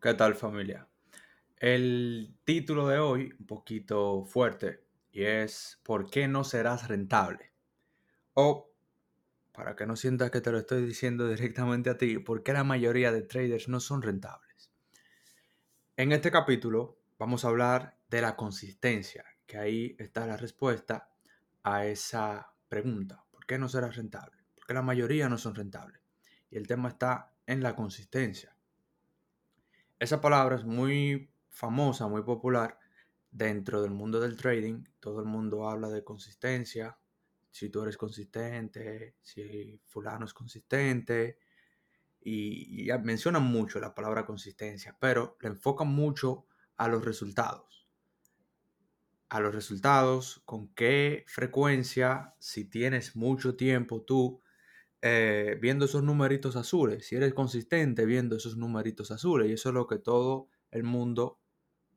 ¿Qué tal familia? El título de hoy, un poquito fuerte, y es ¿Por qué no serás rentable? O, para que no sientas que te lo estoy diciendo directamente a ti, ¿por qué la mayoría de traders no son rentables? En este capítulo vamos a hablar de la consistencia, que ahí está la respuesta a esa pregunta. ¿Por qué no serás rentable? Porque la mayoría no son rentables. Y el tema está en la consistencia. Esa palabra es muy famosa, muy popular dentro del mundo del trading. Todo el mundo habla de consistencia. Si tú eres consistente, si fulano es consistente. Y, y mencionan mucho la palabra consistencia, pero le enfocan mucho a los resultados. A los resultados, con qué frecuencia, si tienes mucho tiempo tú eh, viendo esos numeritos azules, si eres consistente viendo esos numeritos azules, y eso es lo que todo el mundo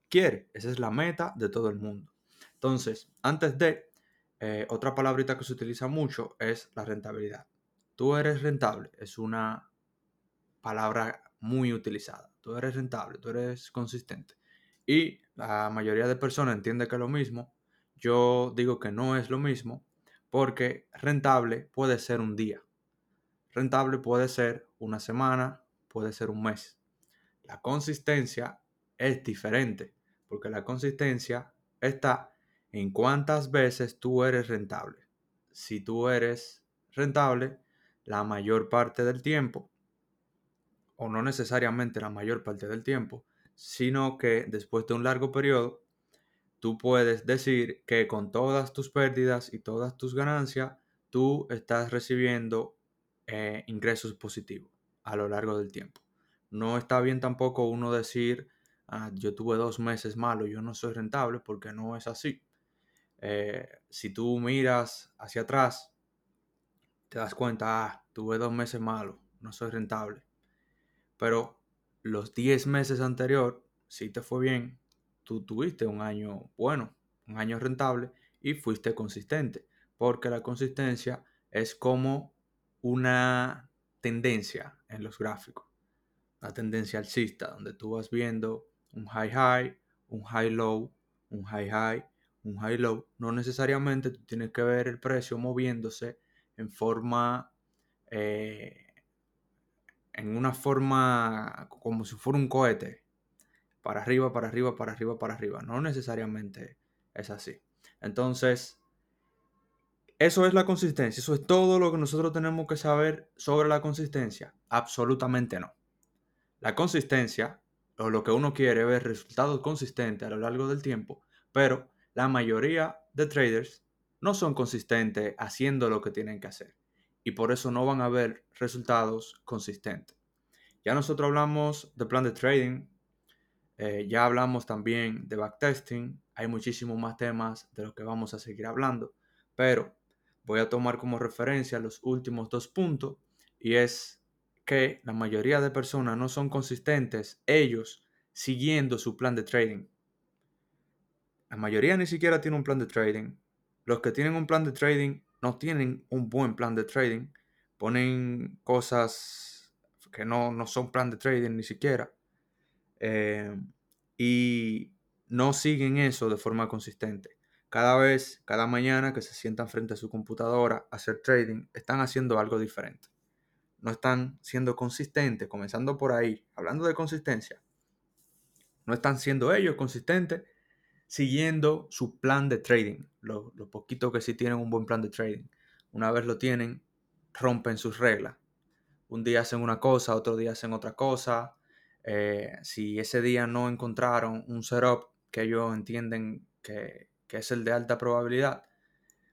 quiere, esa es la meta de todo el mundo. Entonces, antes de, eh, otra palabrita que se utiliza mucho es la rentabilidad. Tú eres rentable, es una palabra muy utilizada. Tú eres rentable, tú eres consistente. Y la mayoría de personas entiende que es lo mismo. Yo digo que no es lo mismo porque rentable puede ser un día, Rentable puede ser una semana, puede ser un mes. La consistencia es diferente, porque la consistencia está en cuántas veces tú eres rentable. Si tú eres rentable la mayor parte del tiempo, o no necesariamente la mayor parte del tiempo, sino que después de un largo periodo, tú puedes decir que con todas tus pérdidas y todas tus ganancias, tú estás recibiendo eh, ingresos positivos a lo largo del tiempo. No está bien tampoco uno decir, ah, yo tuve dos meses malos, yo no soy rentable, porque no es así. Eh, si tú miras hacia atrás, te das cuenta, ah, tuve dos meses malos, no soy rentable. Pero los 10 meses anterior, si te fue bien, tú tuviste un año bueno, un año rentable y fuiste consistente, porque la consistencia es como una tendencia en los gráficos, una tendencia alcista, donde tú vas viendo un high high, un high low, un high high, un high low. No necesariamente tú tienes que ver el precio moviéndose en forma, eh, en una forma como si fuera un cohete, para arriba, para arriba, para arriba, para arriba. No necesariamente es así. Entonces, eso es la consistencia, eso es todo lo que nosotros tenemos que saber sobre la consistencia. Absolutamente no. La consistencia, o lo que uno quiere, ver resultados consistentes a lo largo del tiempo, pero la mayoría de traders no son consistentes haciendo lo que tienen que hacer y por eso no van a ver resultados consistentes. Ya nosotros hablamos de plan de trading, eh, ya hablamos también de backtesting, hay muchísimos más temas de los que vamos a seguir hablando, pero voy a tomar como referencia los últimos dos puntos y es que la mayoría de personas no son consistentes ellos siguiendo su plan de trading. La mayoría ni siquiera tiene un plan de trading. Los que tienen un plan de trading no tienen un buen plan de trading. Ponen cosas que no, no son plan de trading ni siquiera. Eh, y no siguen eso de forma consistente. Cada vez, cada mañana que se sientan frente a su computadora a hacer trading, están haciendo algo diferente. No están siendo consistentes, comenzando por ahí, hablando de consistencia. No están siendo ellos consistentes siguiendo su plan de trading. Lo, poquito que sí tienen un buen plan de trading. Una vez lo tienen, rompen sus reglas. Un día hacen una cosa, otro día hacen otra cosa. Eh, si ese día no encontraron un setup que ellos entienden que, que es el de alta probabilidad,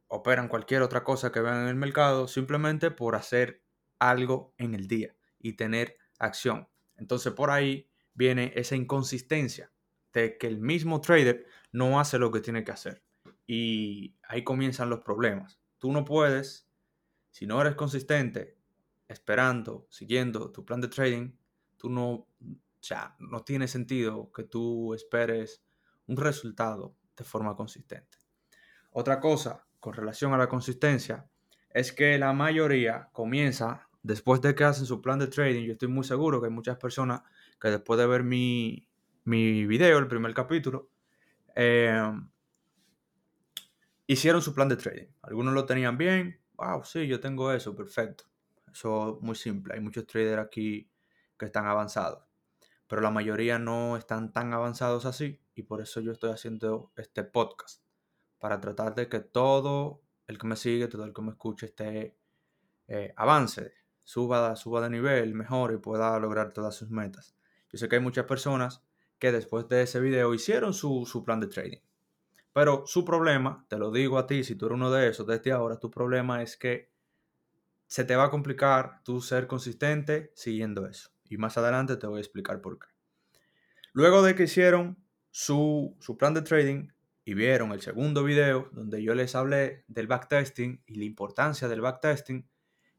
operan cualquier otra cosa que vean en el mercado simplemente por hacer algo en el día y tener acción. Entonces por ahí viene esa inconsistencia de que el mismo trader no hace lo que tiene que hacer. Y ahí comienzan los problemas. Tú no puedes, si no eres consistente, esperando, siguiendo tu plan de trading, tú no, ya, no tiene sentido que tú esperes un resultado de forma consistente. Otra cosa con relación a la consistencia es que la mayoría comienza después de que hacen su plan de trading, yo estoy muy seguro que hay muchas personas que después de ver mi, mi video, el primer capítulo, eh, hicieron su plan de trading. Algunos lo tenían bien, wow, sí, yo tengo eso, perfecto. Eso es muy simple. Hay muchos traders aquí que están avanzados, pero la mayoría no están tan avanzados así y por eso yo estoy haciendo este podcast, para tratar de que todo el que me sigue, todo el que me escuche esté eh, avance, suba, suba de nivel, mejor y pueda lograr todas sus metas. Yo sé que hay muchas personas que después de ese video hicieron su, su plan de trading. Pero su problema, te lo digo a ti, si tú eres uno de esos desde ahora, tu problema es que se te va a complicar tú ser consistente siguiendo eso. Y más adelante te voy a explicar por qué. Luego de que hicieron su, su plan de trading y vieron el segundo video donde yo les hablé del backtesting y la importancia del backtesting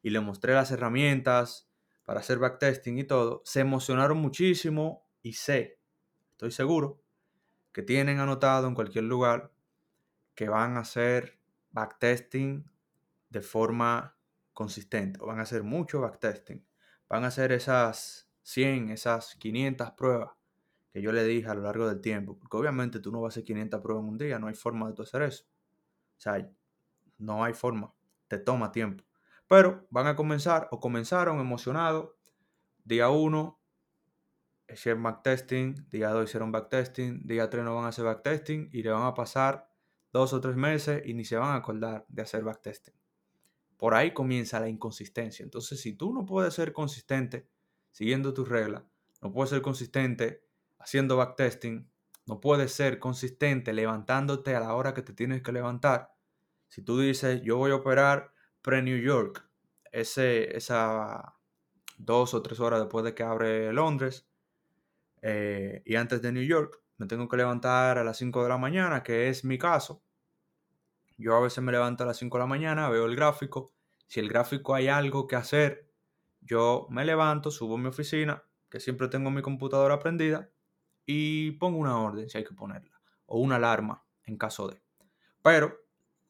y les mostré las herramientas para hacer backtesting y todo, se emocionaron muchísimo y sé, estoy seguro, que tienen anotado en cualquier lugar que van a hacer backtesting de forma consistente o van a hacer mucho backtesting. Van a hacer esas 100, esas 500 pruebas que yo le dije a lo largo del tiempo. Porque obviamente tú no vas a hacer 500 pruebas en un día, no hay forma de hacer eso. O sea, no hay forma, te toma tiempo. Pero van a comenzar o comenzaron emocionados. Día 1 hicieron backtesting, día 2 hicieron backtesting, día 3 no van a hacer backtesting y le van a pasar dos o tres meses y ni se van a acordar de hacer backtesting. Por ahí comienza la inconsistencia. Entonces, si tú no puedes ser consistente siguiendo tus reglas, no puedes ser consistente haciendo backtesting, no puedes ser consistente levantándote a la hora que te tienes que levantar. Si tú dices, yo voy a operar pre-New York, ese, esa dos o tres horas después de que abre Londres, eh, y antes de New York, me tengo que levantar a las 5 de la mañana, que es mi caso. Yo a veces me levanto a las 5 de la mañana, veo el gráfico. Si el gráfico hay algo que hacer, yo me levanto, subo a mi oficina, que siempre tengo mi computadora prendida, y pongo una orden si hay que ponerla, o una alarma en caso de. Pero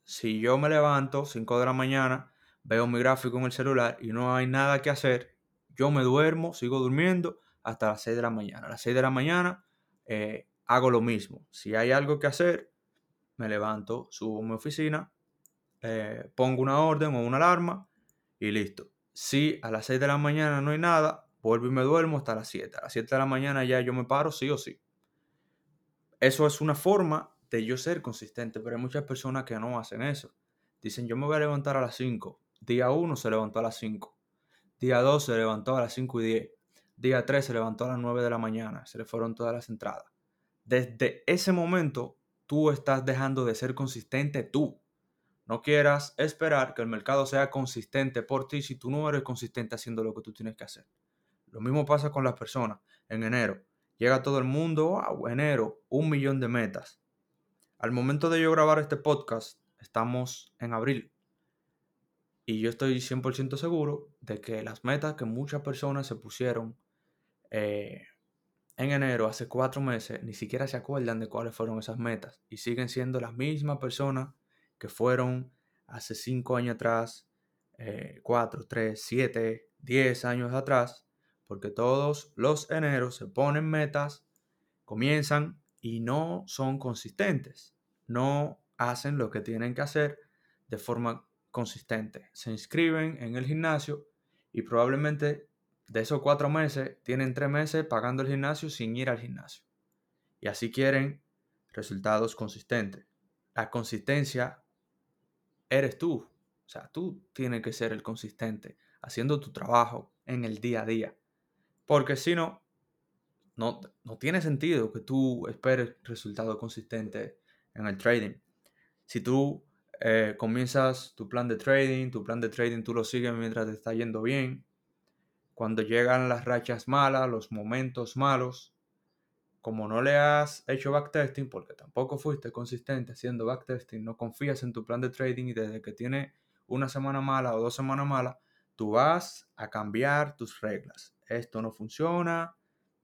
si yo me levanto 5 de la mañana, veo mi gráfico en el celular y no hay nada que hacer, yo me duermo, sigo durmiendo hasta las 6 de la mañana. A las 6 de la mañana eh, hago lo mismo. Si hay algo que hacer, me levanto, subo a mi oficina, eh, pongo una orden o una alarma y listo. Si a las 6 de la mañana no hay nada, vuelvo y me duermo hasta las 7. A las 7 de la mañana ya yo me paro sí o sí. Eso es una forma de yo ser consistente, pero hay muchas personas que no hacen eso. Dicen, yo me voy a levantar a las 5. Día 1 se levantó a las 5. Día 2 se levantó a las 5 y 10. Día 3 se levantó a las 9 de la mañana, se le fueron todas las entradas. Desde ese momento, tú estás dejando de ser consistente tú. No quieras esperar que el mercado sea consistente por ti si tú no eres consistente haciendo lo que tú tienes que hacer. Lo mismo pasa con las personas. En enero, llega todo el mundo, wow, enero, un millón de metas. Al momento de yo grabar este podcast, estamos en abril. Y yo estoy 100% seguro de que las metas que muchas personas se pusieron eh, en enero, hace cuatro meses, ni siquiera se acuerdan de cuáles fueron esas metas y siguen siendo las mismas personas que fueron hace cinco años atrás, eh, cuatro, tres, siete, diez años atrás, porque todos los eneros se ponen metas, comienzan y no son consistentes, no hacen lo que tienen que hacer de forma consistente. Se inscriben en el gimnasio y probablemente de esos cuatro meses, tienen tres meses pagando el gimnasio sin ir al gimnasio. Y así quieren resultados consistentes. La consistencia eres tú. O sea, tú tienes que ser el consistente, haciendo tu trabajo en el día a día. Porque si no, no, tiene sentido que tú esperes resultados consistentes en el trading. Si tú eh, comienzas tu plan de trading, tu plan de trading tú lo sigues mientras te está yendo bien, cuando llegan las rachas malas, los momentos malos, como no le has hecho backtesting, porque tampoco fuiste consistente haciendo backtesting, no confías en tu plan de trading y desde que tiene una semana mala o dos semanas malas, tú vas a cambiar tus reglas. Esto no funciona,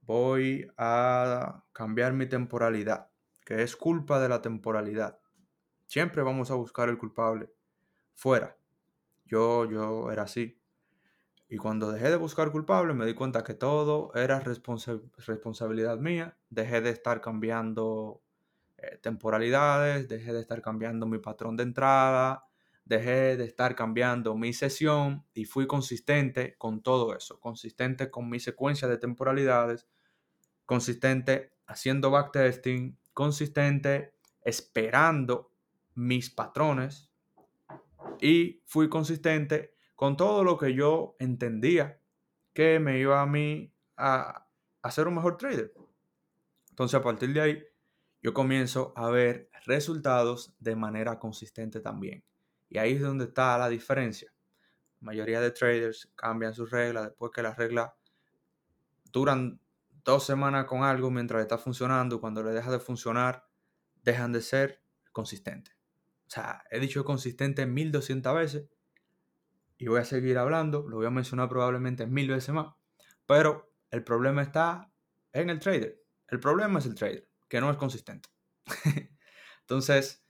voy a cambiar mi temporalidad, que es culpa de la temporalidad. Siempre vamos a buscar el culpable fuera. Yo, yo era así. Y cuando dejé de buscar culpables, me di cuenta que todo era responsabilidad mía. Dejé de estar cambiando eh, temporalidades, dejé de estar cambiando mi patrón de entrada, dejé de estar cambiando mi sesión y fui consistente con todo eso, consistente con mi secuencia de temporalidades, consistente haciendo backtesting, consistente esperando mis patrones y fui consistente con todo lo que yo entendía que me iba a mí a, a ser un mejor trader. Entonces a partir de ahí yo comienzo a ver resultados de manera consistente también. Y ahí es donde está la diferencia. La mayoría de traders cambian sus reglas después que las reglas duran dos semanas con algo mientras está funcionando. Cuando le deja de funcionar, dejan de ser consistentes. O sea, he dicho consistente 1200 veces y voy a seguir hablando, lo voy a mencionar probablemente mil veces más, pero el problema está en el trader. El problema es el trader, que no es consistente. Entonces,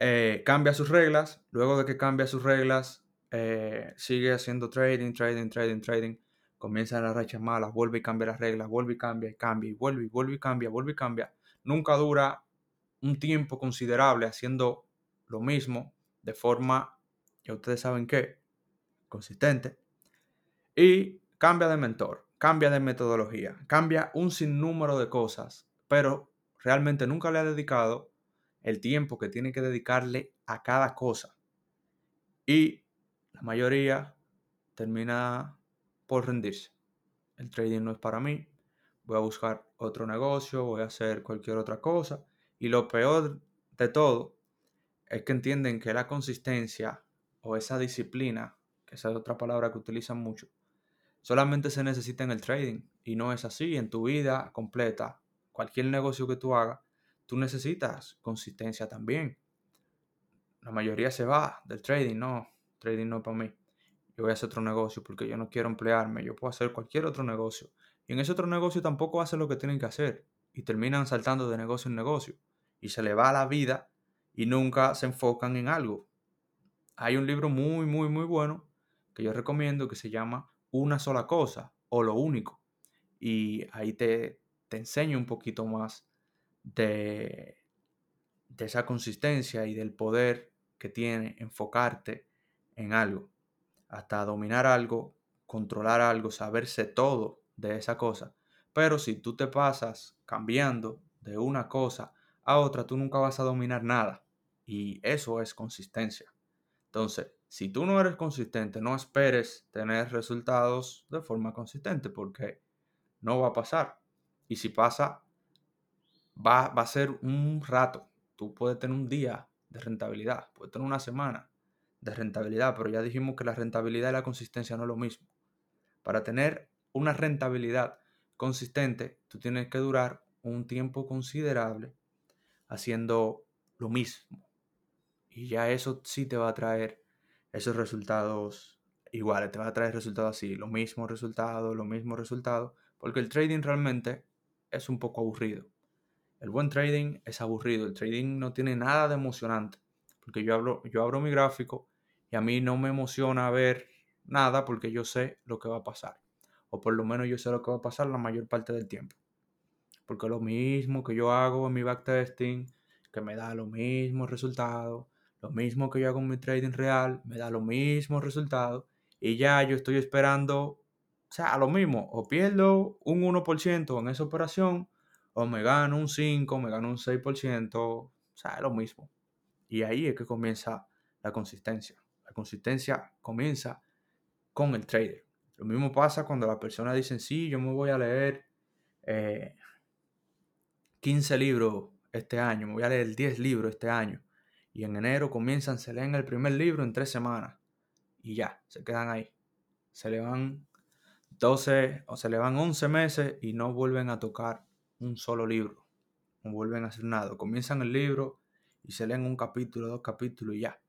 eh, cambia sus reglas, luego de que cambia sus reglas, eh, sigue haciendo trading, trading, trading, trading, comienza las rachas malas, vuelve y cambia las reglas, vuelve y cambia y cambia y vuelve y vuelve y cambia, vuelve y cambia. Nunca dura un tiempo considerable haciendo lo mismo de forma, ya ustedes saben qué, consistente. Y cambia de mentor, cambia de metodología, cambia un sinnúmero de cosas, pero realmente nunca le ha dedicado el tiempo que tiene que dedicarle a cada cosa. Y la mayoría termina por rendirse. El trading no es para mí. Voy a buscar otro negocio, voy a hacer cualquier otra cosa. Y lo peor de todo es que entienden que la consistencia o esa disciplina, que esa es otra palabra que utilizan mucho, solamente se necesita en el trading y no es así en tu vida completa. Cualquier negocio que tú hagas, tú necesitas consistencia también. La mayoría se va del trading, no, trading no para mí. Yo voy a hacer otro negocio porque yo no quiero emplearme, yo puedo hacer cualquier otro negocio. Y en ese otro negocio tampoco hacen lo que tienen que hacer y terminan saltando de negocio en negocio y se le va la vida y nunca se enfocan en algo. Hay un libro muy, muy, muy bueno que yo recomiendo que se llama Una sola cosa o lo único. Y ahí te, te enseño un poquito más de, esa consistencia y del poder que tiene enfocarte en algo. Hasta dominar algo, controlar algo, saberse todo de esa cosa. Pero si tú te pasas cambiando de una cosa a otra, tú nunca vas a dominar nada. Y eso es consistencia. Entonces, si tú no eres consistente, no esperes tener resultados de forma consistente porque no va a pasar. Y si pasa, va, a ser un rato. Tú puedes tener un día de rentabilidad, puedes tener una semana de rentabilidad, pero ya dijimos que la rentabilidad y la consistencia no es lo mismo. Para tener una rentabilidad consistente, tú tienes que durar un tiempo considerable haciendo lo mismo. Y ya eso sí te va a traer esos resultados iguales, te va a traer resultados así, los mismos resultados, los mismos resultados, porque el trading realmente es un poco aburrido. El buen trading es aburrido, el trading no tiene nada de emocionante, porque yo, hablo, yo abro mi gráfico y a mí no me emociona ver nada porque yo sé lo que va a pasar, o por lo menos yo sé lo que va a pasar la mayor parte del tiempo. Porque lo mismo que yo hago en mi backtesting, que me da los mismos resultados, lo mismo que yo hago en mi trading real, me da los mismos resultados y ya yo estoy esperando, o sea, lo mismo, o pierdo un 1% en esa operación, o me gano un 5, me gano un 6%, o sea, es lo mismo. Y ahí es que comienza la consistencia. La consistencia comienza con el trader. Lo mismo pasa cuando las personas dicen, sí, yo me voy a leer 15 eh, libros este año, me voy a leer 10 libros este año y en enero comienzan, se leen el primer libro en tres semanas y ya, se quedan ahí. Se le van 12 o se le van 11 meses y no vuelven a tocar un solo libro, no vuelven a hacer nada. Comienzan el libro y se leen un capítulo, dos capítulos y ya,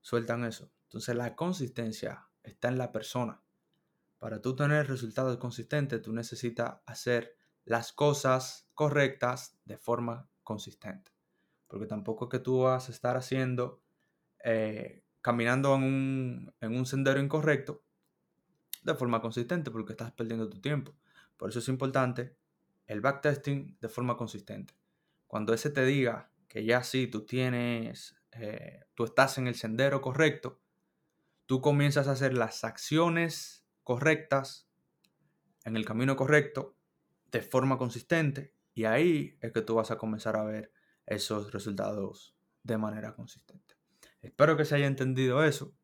sueltan eso. Entonces la consistencia está en la persona. Para tú tener resultados consistentes, tú necesitas hacer las cosas correctas de forma consistente porque tampoco es que tú vas a estar haciendo, eh, caminando en un, sendero incorrecto de forma consistente porque estás perdiendo tu tiempo. Por eso es importante el backtesting de forma consistente. Cuando ese te diga que ya sí, tú tienes, eh, tú estás en el sendero correcto, tú comienzas a hacer las acciones correctas en el camino correcto de forma consistente y ahí es que tú vas a comenzar a ver esos resultados de manera consistente. Espero que se haya entendido eso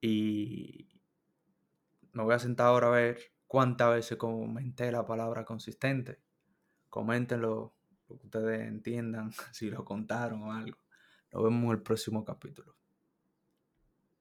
y me voy a sentar ahora a ver cuántas veces comenté la palabra consistente. Coméntenlo, lo que ustedes entiendan, si lo contaron o algo. Nos vemos en el próximo capítulo.